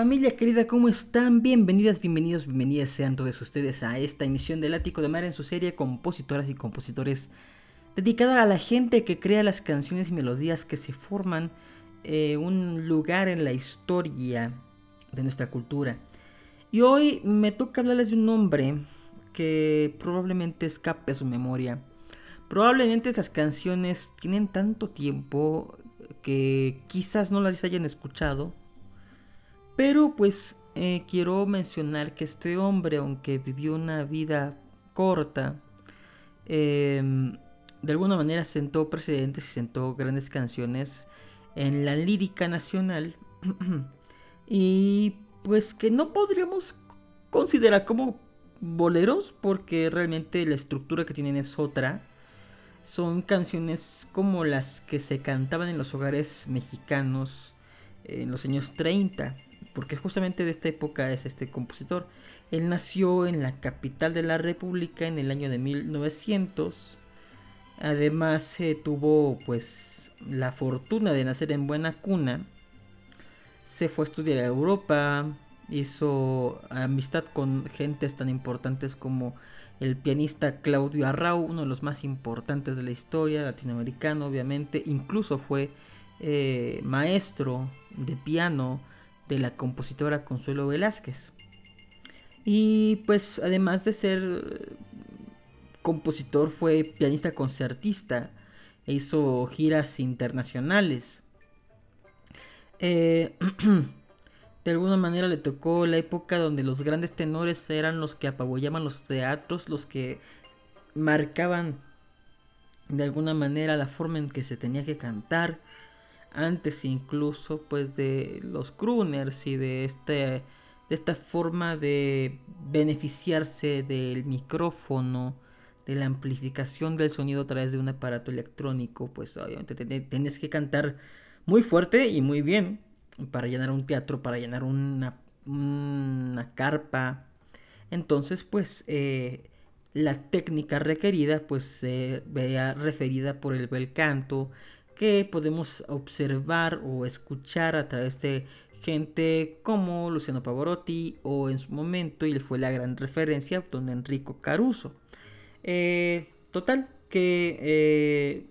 Familia querida, ¿cómo están? Bienvenidas, bienvenidos, bienvenidas sean todos ustedes a esta emisión del Ático de Mar en su serie Compositoras y Compositores, dedicada a la gente que crea las canciones y melodías que se forman eh, un lugar en la historia de nuestra cultura. Y hoy me toca hablarles de un nombre que probablemente escape a su memoria. Probablemente esas canciones tienen tanto tiempo que quizás no las hayan escuchado pero pues eh, quiero mencionar que este hombre, aunque vivió una vida corta, em, de alguna manera sentó precedentes y sentó grandes canciones en la lírica nacional. y pues que no podríamos considerar como boleros porque realmente la estructura que tienen es otra. Son canciones como las que se cantaban en los hogares mexicanos en los años 30 porque justamente de esta época es este compositor. Él nació en la capital de la República en el año de 1900. Además tuvo pues la fortuna de nacer en buena cuna. Se fue a estudiar a Europa, hizo amistad con gentes tan importantes como el pianista Claudio Arrau, uno de los más importantes de la historia, latinoamericano obviamente, incluso fue eh, maestro de piano de la compositora Consuelo Velázquez. Y pues además de ser compositor fue pianista concertista e hizo giras internacionales. Eh, de alguna manera le tocó la época donde los grandes tenores eran los que apabullaban los teatros, los que marcaban de alguna manera la forma en que se tenía que cantar antes incluso pues de los crooners y de este de esta forma de beneficiarse del micrófono de la amplificación del sonido a través de un aparato electrónico pues obviamente tienes que cantar muy fuerte y muy bien para llenar un teatro para llenar una, una carpa. Entonces pues eh, la técnica requerida pues se vea referida por el bel canto que podemos observar o escuchar a través de gente como Luciano Pavarotti o en su momento, y fue la gran referencia, don Enrico Caruso. Eh, total, que eh,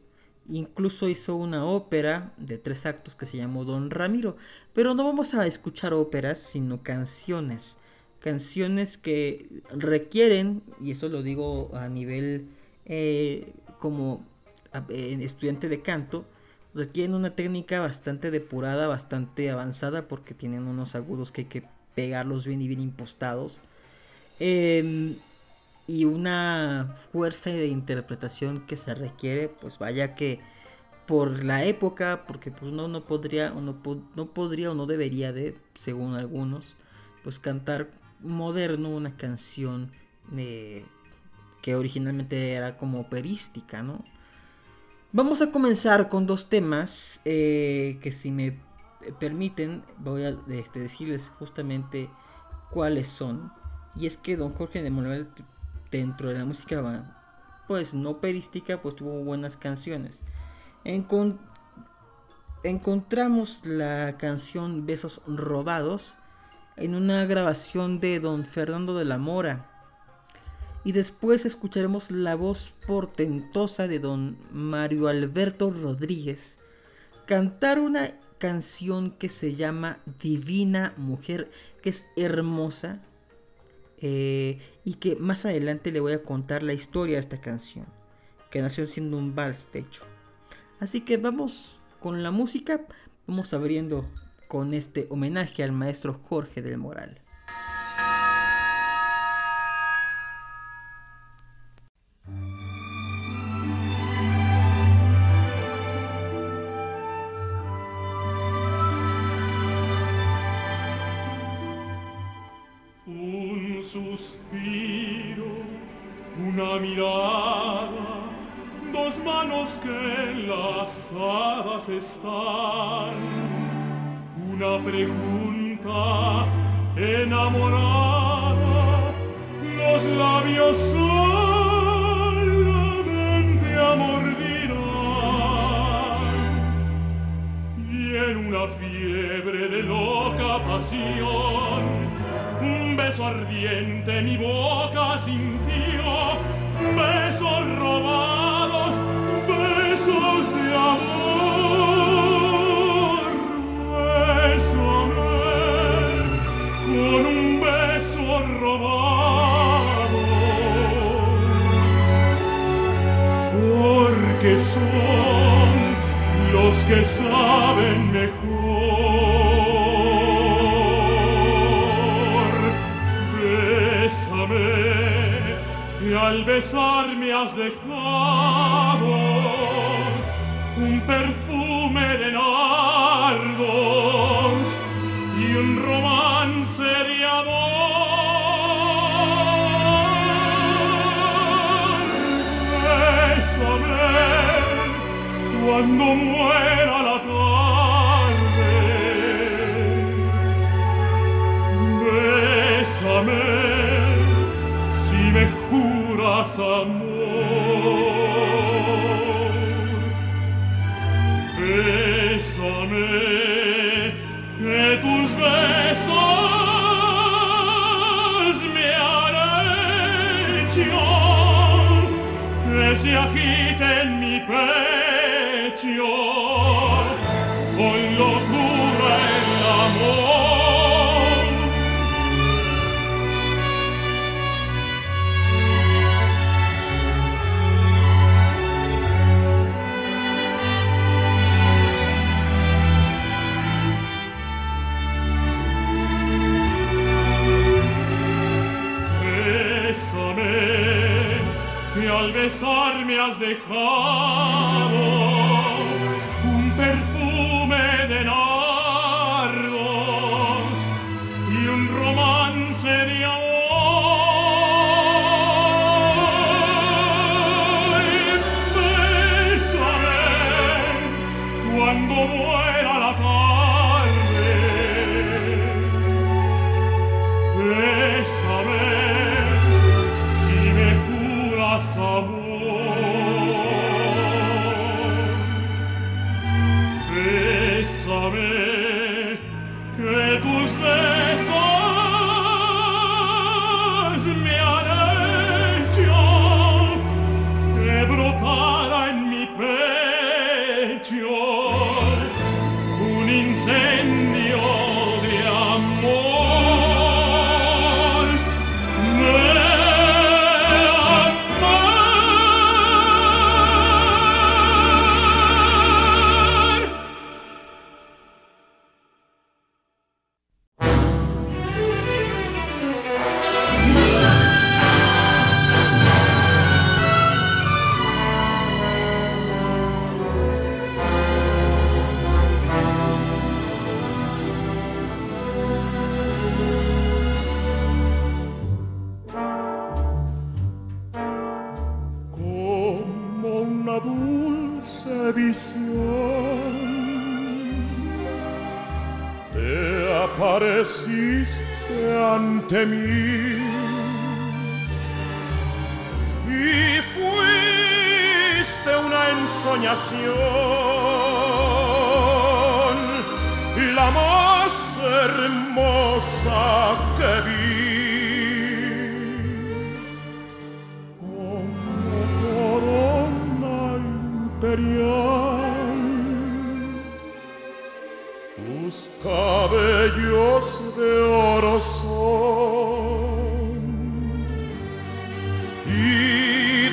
incluso hizo una ópera de tres actos que se llamó Don Ramiro. Pero no vamos a escuchar óperas, sino canciones. Canciones que requieren, y eso lo digo a nivel eh, como estudiante de canto, requieren una técnica bastante depurada, bastante avanzada, porque tienen unos agudos que hay que pegarlos bien y bien impostados. Em, y una fuerza de interpretación que se requiere, pues vaya que por la época, porque pues uno no podría, no, no podría o no debería de, según algunos, pues cantar moderno una canción que originalmente era como operística, ¿no? Vamos a comenzar con dos temas eh, que si me permiten voy a este, decirles justamente cuáles son. Y es que don Jorge de Manuel dentro de la música pues no operística pues tuvo buenas canciones. encontramos la canción Besos Robados en una grabación de don Fernando de la Mora y después escucharemos la voz portentosa de don Mario Alberto Rodríguez cantar una canción que se llama Divina Mujer, que es hermosa eh, y que más adelante le voy a contar la historia de esta canción, que nació siendo un vals de hecho. Así que vamos con la música, vamos abriendo con este homenaje al maestro Jorge del Moral. Saben mejor. y al besar me has dejado un perfume de nardos y un romance de amor. Bésame cuando muera la Bésame amor. Bésame, que tus besos me que se agiten mi pecho con locura al besar me has dejado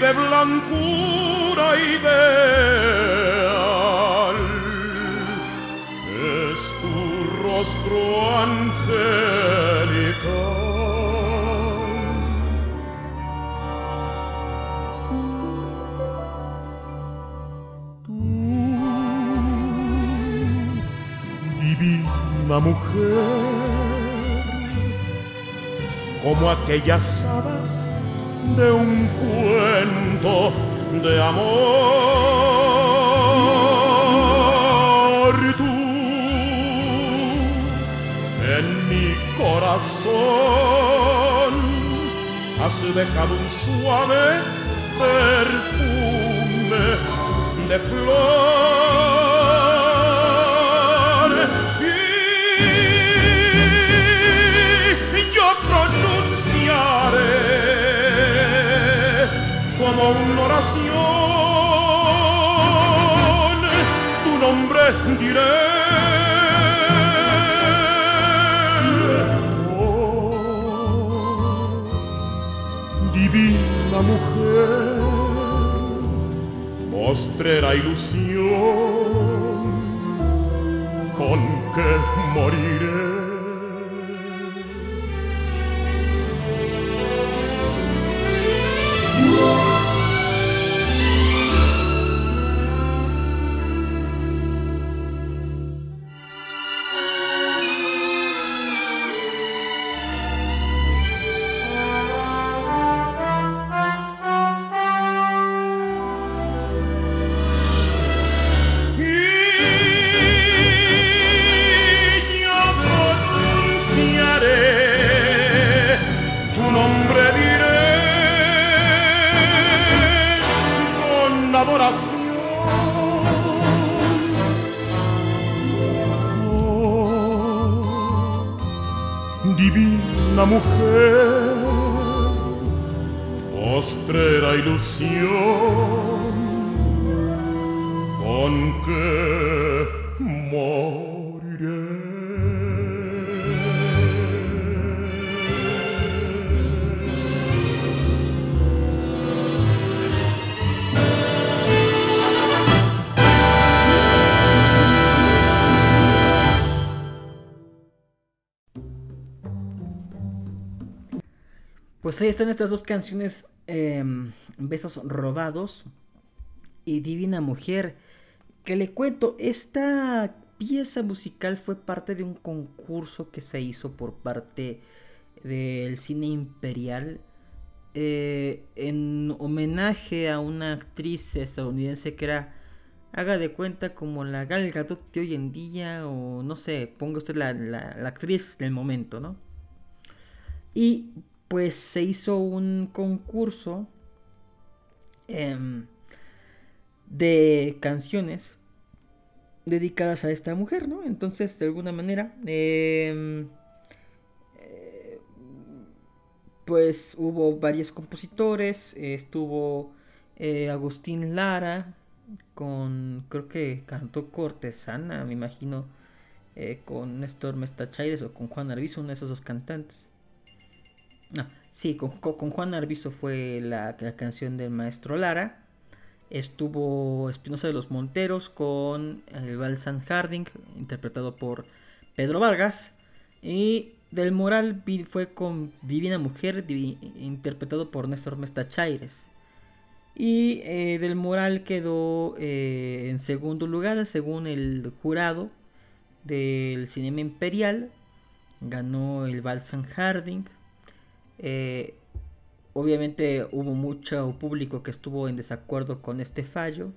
de blancura ideal es tu rostro angelical. divina mujer, como aquellas hadas de un cuento de amor. Tú en mi corazón has dejado un suave perfume de flor. Divina mujer, postrera ilusión con que moriré. Pues ahí están estas dos canciones, em, Besos Robados y Divina Mujer. Que le cuento, esta pieza musical fue parte de un concurso que se hizo por parte del cine imperial eh, en homenaje a una actriz estadounidense que era, haga de cuenta como la Gal Gadot de hoy en día o no sé, ponga usted la, la- la actriz del momento, ¿no? Y pues se hizo un concurso em, de canciones dedicadas a esta mujer, ¿no? Entonces, de alguna manera, em, eh, pues hubo varios compositores, estuvo eh, Agustín Lara con, creo que cantó Cortesana, me imagino, eh, con Néstor Mestachaires o con Juan Arbizu, uno de esos dos cantantes. Sí, con, Juan Arbizo fue la, canción del maestro Lara. Estuvo Espinosa de los Monteros con el Balsan Harding, interpretado por Pedro Vargas. Y Del Moral fue con Divina Mujer, interpretado por Néstor Mestachaires. Y eh, Del Moral quedó eh, en segundo lugar, según el jurado del Cinema Imperial. Ganó el Balsan Harding. Eh, obviamente hubo mucho público que estuvo en desacuerdo con este fallo.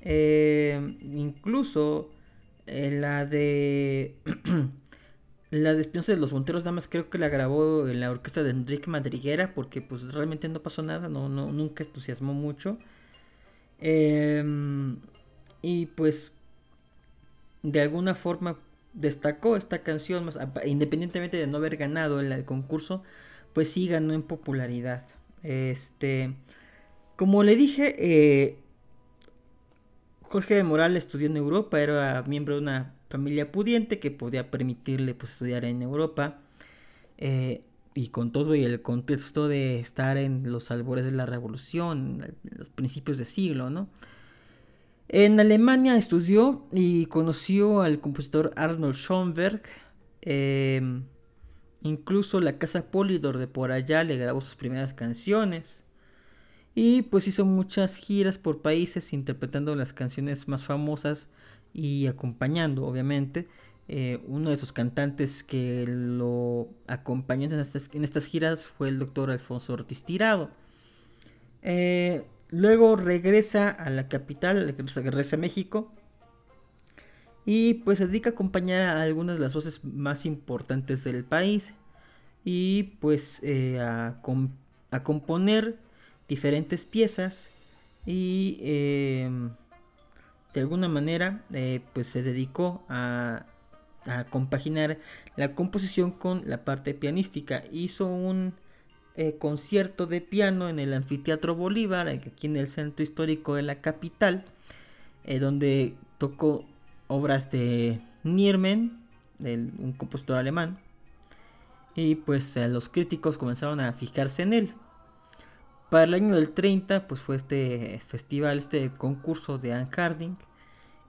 Eh, incluso eh, la de la de de los Monteros nada más creo que la grabó en la orquesta de Enrique Madriguera porque pues realmente no pasó nada, no, no nunca entusiasmó mucho. Em, y pues de alguna forma destacó esta canción, más, independientemente de no haber ganado el concurso, pues sí ganó en popularidad. Este, como le dije, eh, Jorge de Moral estudió en Europa, era miembro de una familia pudiente que podía permitirle pues, estudiar en Europa. eh, y con todo y el contexto de estar en los albores de la revolución, en los principios de siglo, ¿no? En Alemania estudió y conoció al compositor Arnold Schoenberg. em, incluso la casa Polydor de por allá le grabó sus primeras canciones. Y pues hizo muchas giras por países interpretando las canciones más famosas y acompañando, obviamente, Eh, uno de sus cantantes que lo acompañó en estas, en estas giras fue el doctor Alfonso Ortiz Tirado. Eh, luego regresa a la capital, regresa a México. Y pues se dedica a acompañar a algunas de las voces más importantes del país. Y pues eh, a, componer diferentes piezas. Y de alguna manera pues se dedicó a compaginar la composición con la parte pianística. Hizo un eh, concierto de piano en el Anfiteatro Bolívar, aquí en el centro histórico de la capital, eh, donde tocó obras de Niermen, un compositor alemán, y pues los críticos comenzaron a fijarse en él. Para el año del 30, pues fue este festival, este concurso de Anne Harding,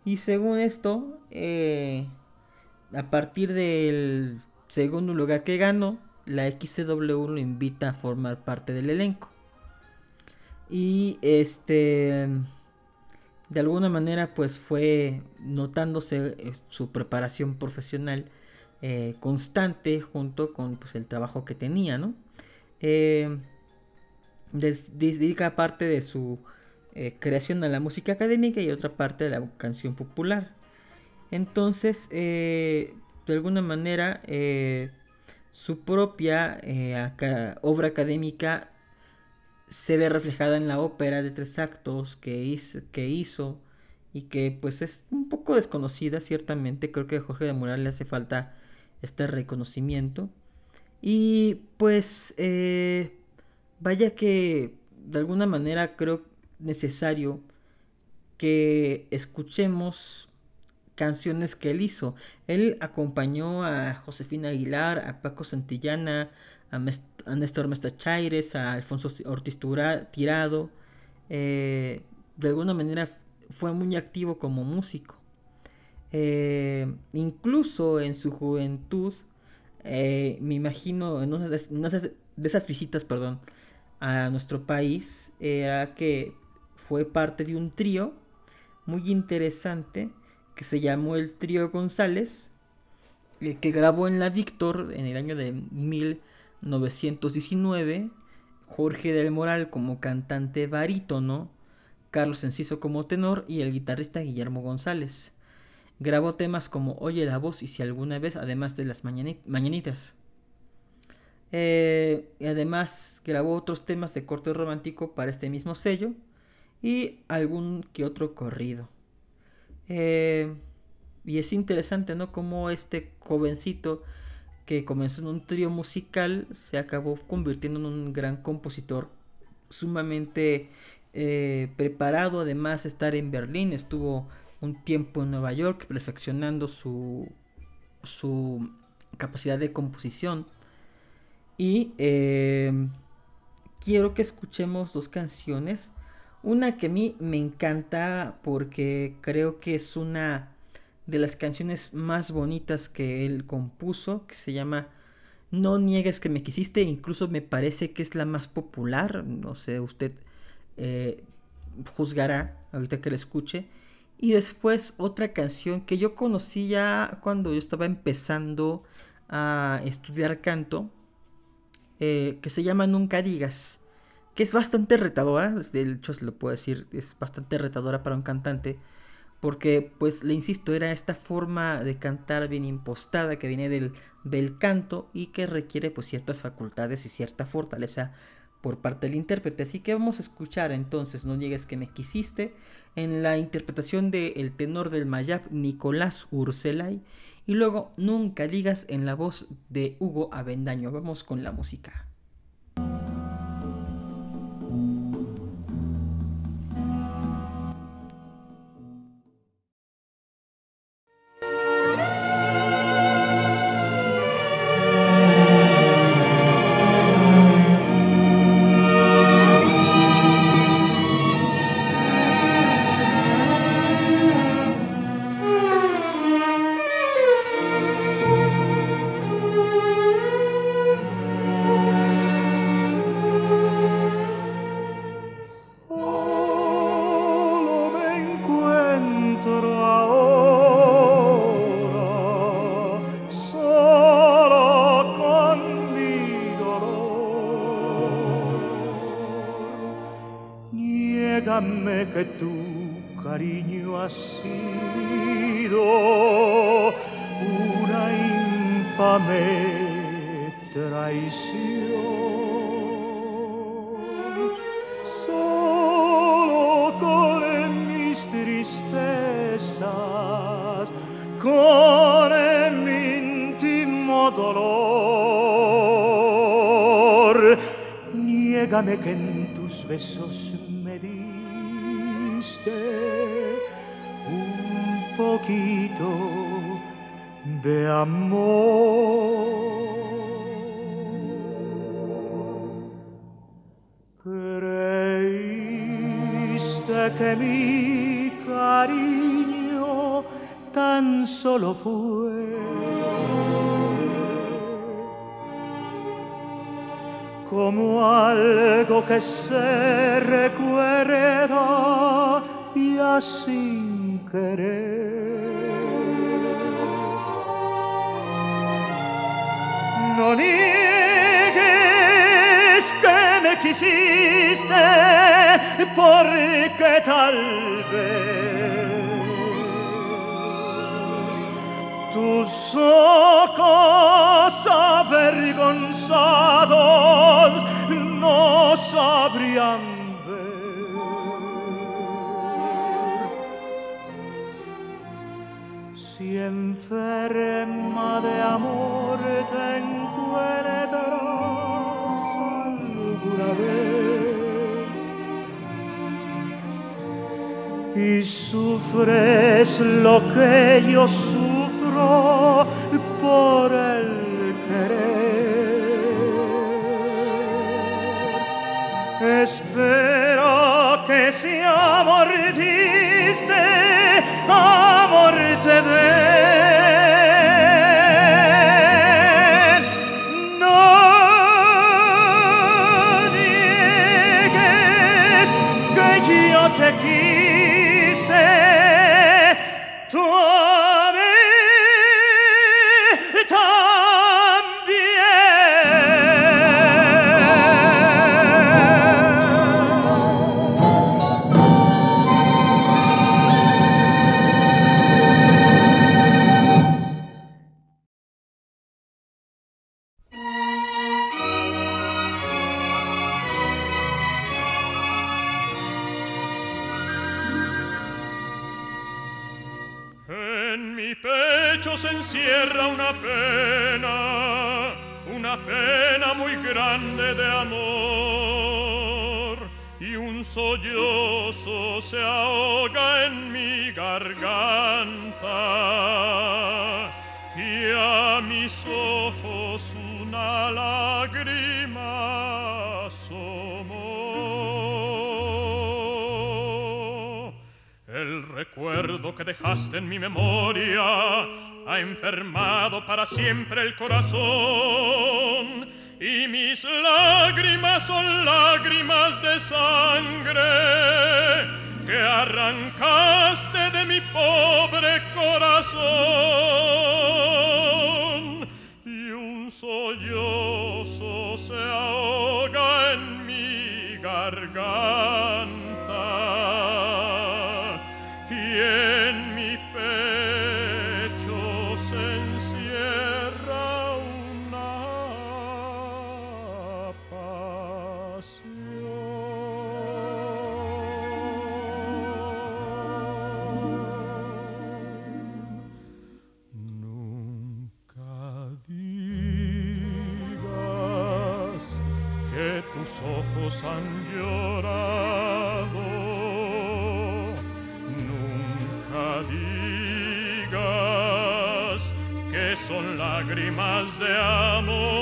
y según esto, eh, a partir del segundo lugar que ganó, la XCW lo invita a formar parte del elenco. Y este de alguna manera pues fue notándose eh, su preparación profesional eh, constante junto con pues, el trabajo que tenía, ¿no? Eh, dedica parte de su creación a la música académica y otra parte a la canción popular. Entonces, de alguna manera, su propia obra académica se ve reflejada en la ópera de tres actos que hizo, y que pues es un poco desconocida ciertamente. Creo que a Jorge de Mural le hace falta este reconocimiento. Y pues vaya que de alguna manera creo necesario que escuchemos canciones que él hizo. Él acompañó a Josefina Aguilar, a Paco Santillana, a, Néstor Mestachaires, a Alfonso Ortiz Tirado. Eh, de alguna manera fue muy activo como músico. Eh, incluso en su juventud, eh, me imagino, en de esas visitas, perdón, a nuestro país, era que fue parte de un trío muy interesante que se llamó el Trío González, que grabó en la Víctor en el año de 1919, Jorge del Moral como cantante barítono, Carlos Enciso como tenor y el guitarrista Guillermo González. Grabó temas como Oye la voz y si alguna vez, además de las mañanitas. Eh, además grabó otros temas de corte romántico para este mismo sello y algún que otro corrido. Eh, y es interesante, ¿no? Como este jovencito que comenzó en un trío musical se acabó convirtiendo en un gran compositor sumamente eh, preparado. Además, estar en Berlín, estuvo un tiempo en Nueva York perfeccionando su, su capacidad de composición. Y eh, quiero que escuchemos dos canciones una que a mí me encanta porque creo que es una de las canciones más bonitas que él compuso, que se llama No niegues que me quisiste, incluso me parece que es la más popular, no sé, usted eh, juzgará ahorita que la escuche. Y después otra canción que yo conocí ya cuando yo estaba empezando a estudiar canto, eh, que se llama Nunca digas que es bastante retadora, de hecho se lo puedo decir, es bastante retadora para un cantante, porque pues le insisto, era esta forma de cantar bien impostada que viene del, del canto y que requiere pues ciertas facultades y cierta fortaleza por parte del intérprete. Así que vamos a escuchar entonces No llegues que me quisiste en la interpretación del el tenor del Mayab Nicolás Urselay y luego Nunca digas en la voz de Hugo Avendaño. Vamos con la música. Con mi íntimo dolor, niégame que en tus besos me diste un poquito de amor. Fue como algo que se recuerda ya sin querer. No niegues que me quisiste porque tal vez tus ojos avergonzados no sabrían ver. Si enferma de amor te encuentras alguna vez y sufres lo que yo sufro por el querer. Espero pecho se encierra una pena, una pena muy grande de amor, y un sollozo se ahoga en mi garganta, y a mis ojos una lágrima asomó. El recuerdo que dejaste en mi memoria ha enfermado para siempre el corazón y mis lágrimas son lágrimas de sangre que arrancaste de mi pobre corazón. Y un sollozo se ahoga en mi garganta han llorado. Nunca digas que son lágrimas de amor,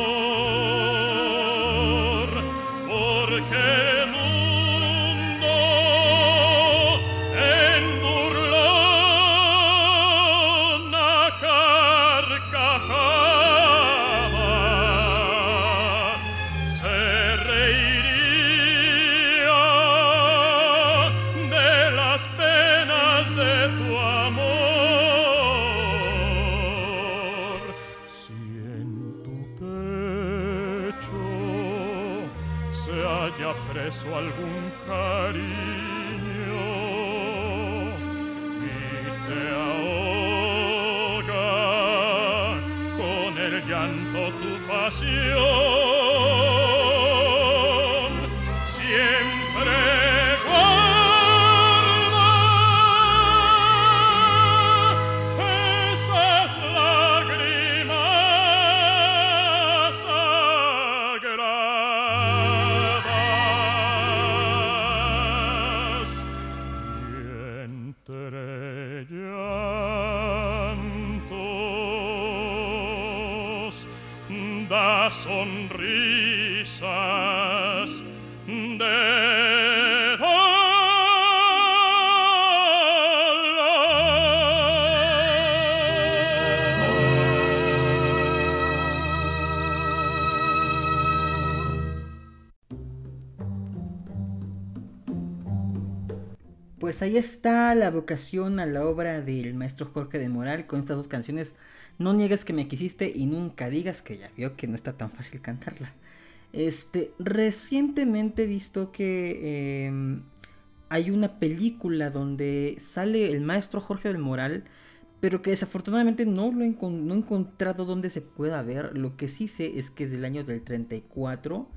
canto tu pasión. Pues ahí está la vocación a la obra del maestro Jorge de Moral con estas dos canciones. No niegues que me quisiste y nunca digas que ya vio que no está tan fácil cantarla. Este, recientemente he visto que em, hay una película donde sale el maestro Jorge del Moral, pero que desafortunadamente no lo he, no he encontrado donde se pueda ver. Lo que sí sé es que es del año del 34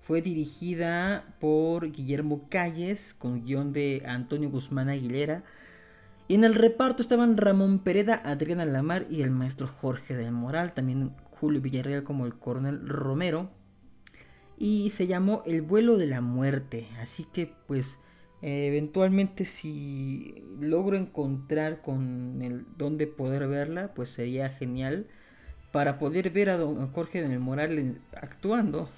fue dirigida por Guillermo Calles, con guion de Antonio Guzmán Aguilera. Y en el reparto estaban Ramón Pereda, Adriana Lamar y el maestro Jorge del Moral, también Julio Villarreal como el coronel Romero. Y se llamó El vuelo de la muerte. Así que pues eventualmente si logro encontrar con el dónde poder verla, pues sería genial para poder ver a Jorge del Moral actuando.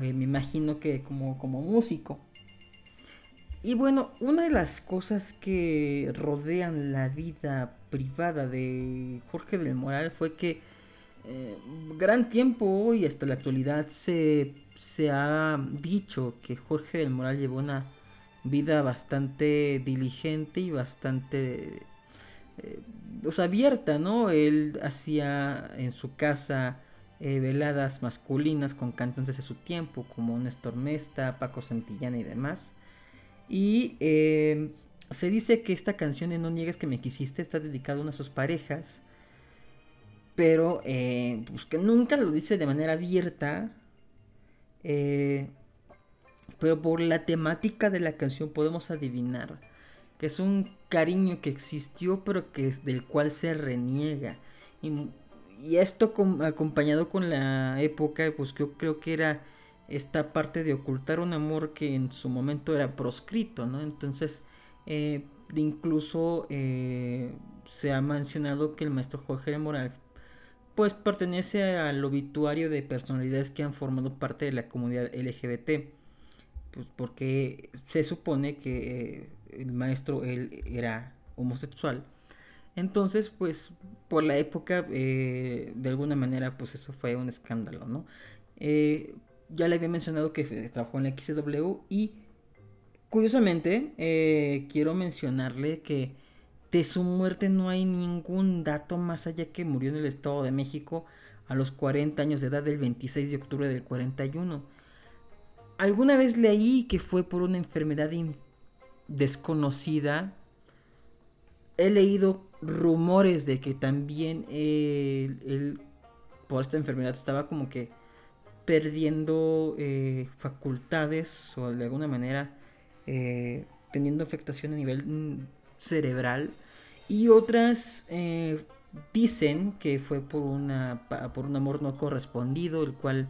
Eh, me imagino que como, como músico. Y bueno, una de las cosas que rodean la vida privada de Jorge del Moral fue que eh, gran tiempo y hasta la actualidad se, se ha dicho que Jorge del Moral llevó una vida bastante diligente y bastante eh, abierta, ¿no? Él hacía en su casa eh, veladas masculinas con cantantes de su tiempo, como Néstor Mesta, Paco Santillana y demás. Y eh, se dice que esta canción de No Niegues que me quisiste está dedicada a una de sus parejas, pero eh, pues que nunca lo dice de manera abierta. pero por la temática de la canción podemos adivinar que es un cariño que existió, pero que es del cual se reniega. Y esto acompañado con la época, pues yo creo que era esta parte de ocultar un amor que en su momento era proscrito, ¿no? Entonces, eh, incluso eh, se ha mencionado que el maestro Jorge de Moral pues pertenece al obituario de personalidades que han formado parte de la comunidad LGBT. Pues porque se supone que eh, el maestro él era homosexual entonces, pues, por la época, eh, de alguna manera, pues eso fue un escándalo, ¿no? Eh, ya le había mencionado que trabajó en la XW y, curiosamente, eh, quiero mencionarle que de su muerte no hay ningún dato más allá que murió en el Estado de México a los 40 años de edad del 26 de octubre del 41. Alguna vez leí que fue por una enfermedad desconocida. He leído rumores de que también él, por esta enfermedad estaba como que perdiendo eh, facultades o de alguna manera eh, teniendo afectación a nivel mm, cerebral. Y otras eh, dicen que fue por una por un amor no correspondido el cual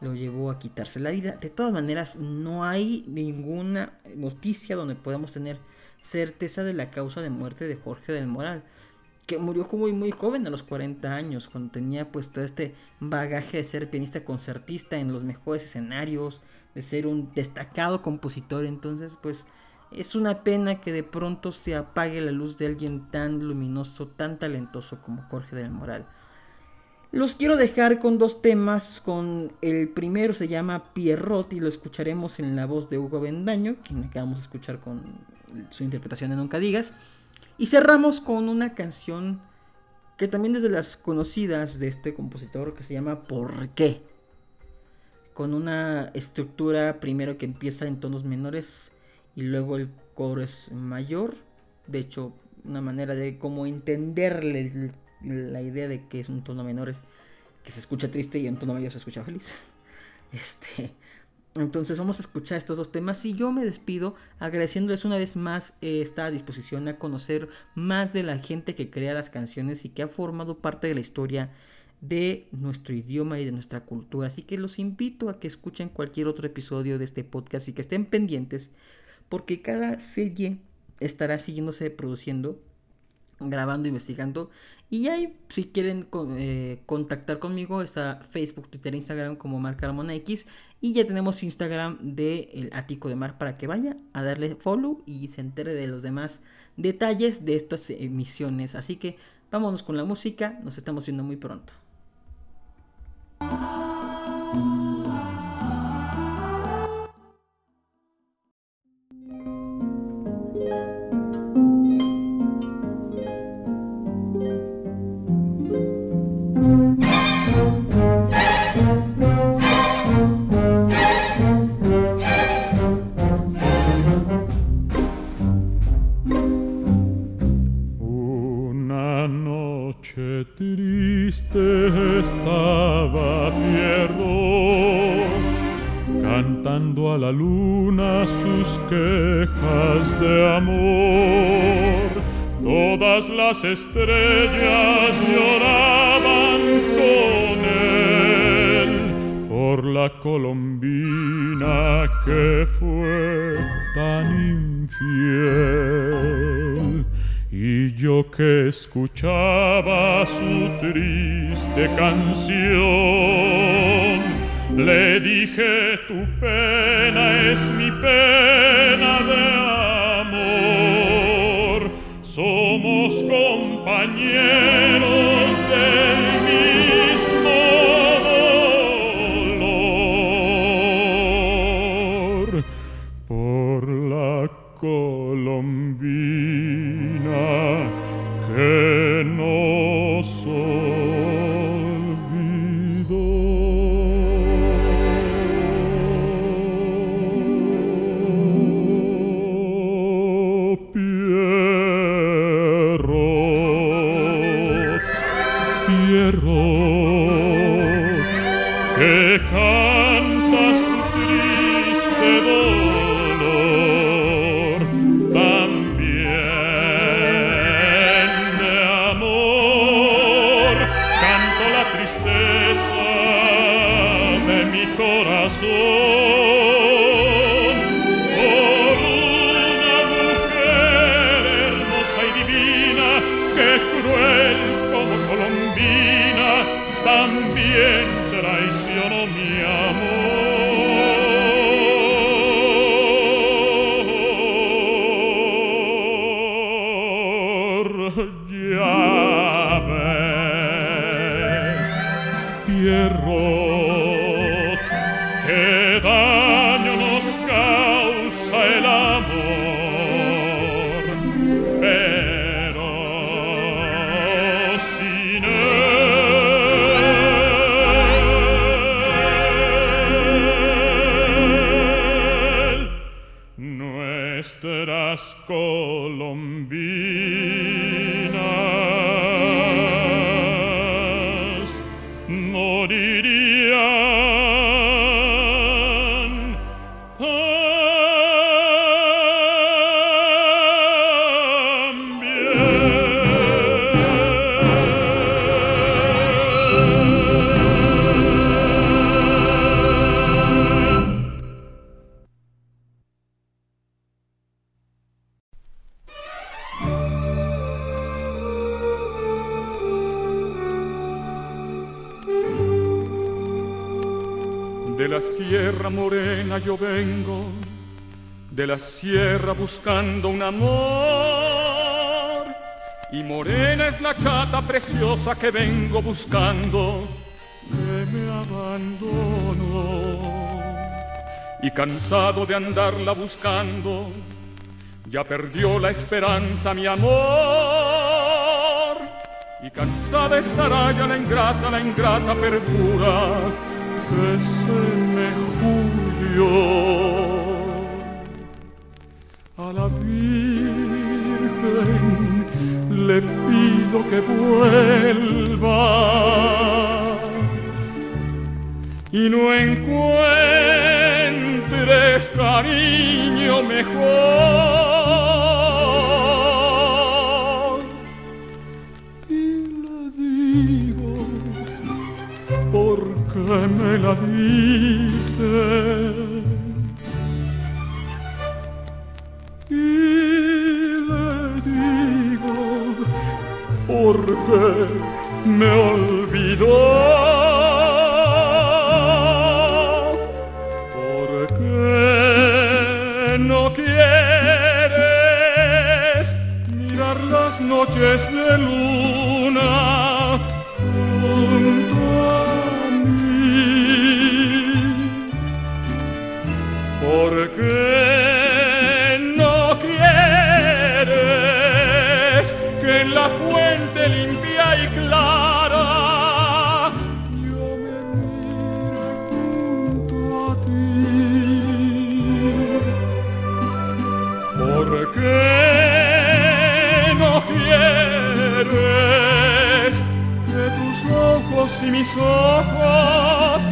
lo llevó a quitarse la vida. De todas maneras no hay ninguna noticia donde podamos tener certeza de la causa de muerte de Jorge del Moral, que murió muy muy joven a los 40 años, cuando tenía pues todo este bagaje de ser pianista concertista en los mejores escenarios, de ser un destacado compositor, entonces pues es una pena que de pronto se apague la luz de alguien tan luminoso, tan talentoso como Jorge del Moral. Los quiero dejar con dos temas, con el primero se llama Pierrot y lo escucharemos en la voz de Hugo Bendaño, quien acabamos de escuchar con su interpretación de Nunca Digas. Y cerramos con una canción que también es de las conocidas de este compositor que se llama ¿Por qué? Con una estructura primero que empieza en tonos menores y luego el coro es mayor. De hecho, una manera de cómo entenderle la idea de que es un tono menor es que se escucha triste y en tono medio se escucha feliz. Este, entonces vamos a escuchar estos dos temas y yo me despido agradeciéndoles una vez más eh, esta disposición a conocer más de la gente que crea las canciones y que ha formado parte de la historia de nuestro idioma y de nuestra cultura. Así que los invito a que escuchen cualquier otro episodio de este podcast y que estén pendientes porque cada serie estará siguiéndose produciendo grabando, investigando. Y ahí, si quieren eh, contactar conmigo, está Facebook, Twitter, Instagram como Mar Carmona X. Y ya tenemos Instagram de El Ático de Mar para que vaya a darle follow y se entere de los demás detalles de estas emisiones. Así que vámonos con la música, nos estamos viendo muy pronto. Estrellas lloraban con él por la colombina que fue tan infiel. Y yo que escuchaba su triste canción, le dije tu yo vengo de la sierra buscando un amor. Y morena es la chata preciosa que vengo buscando, me abandono. Y cansado de andarla buscando, ya perdió la esperanza mi amor. Y cansada estará ya la ingrata, la ingrata perdura que se a la Virgen le pido que vuelva y no encuentres cariño mejor. Y le digo, ¿por qué me la diste? Porque me olvidó. Porque no quieres mirar las noches de luna proximis ocos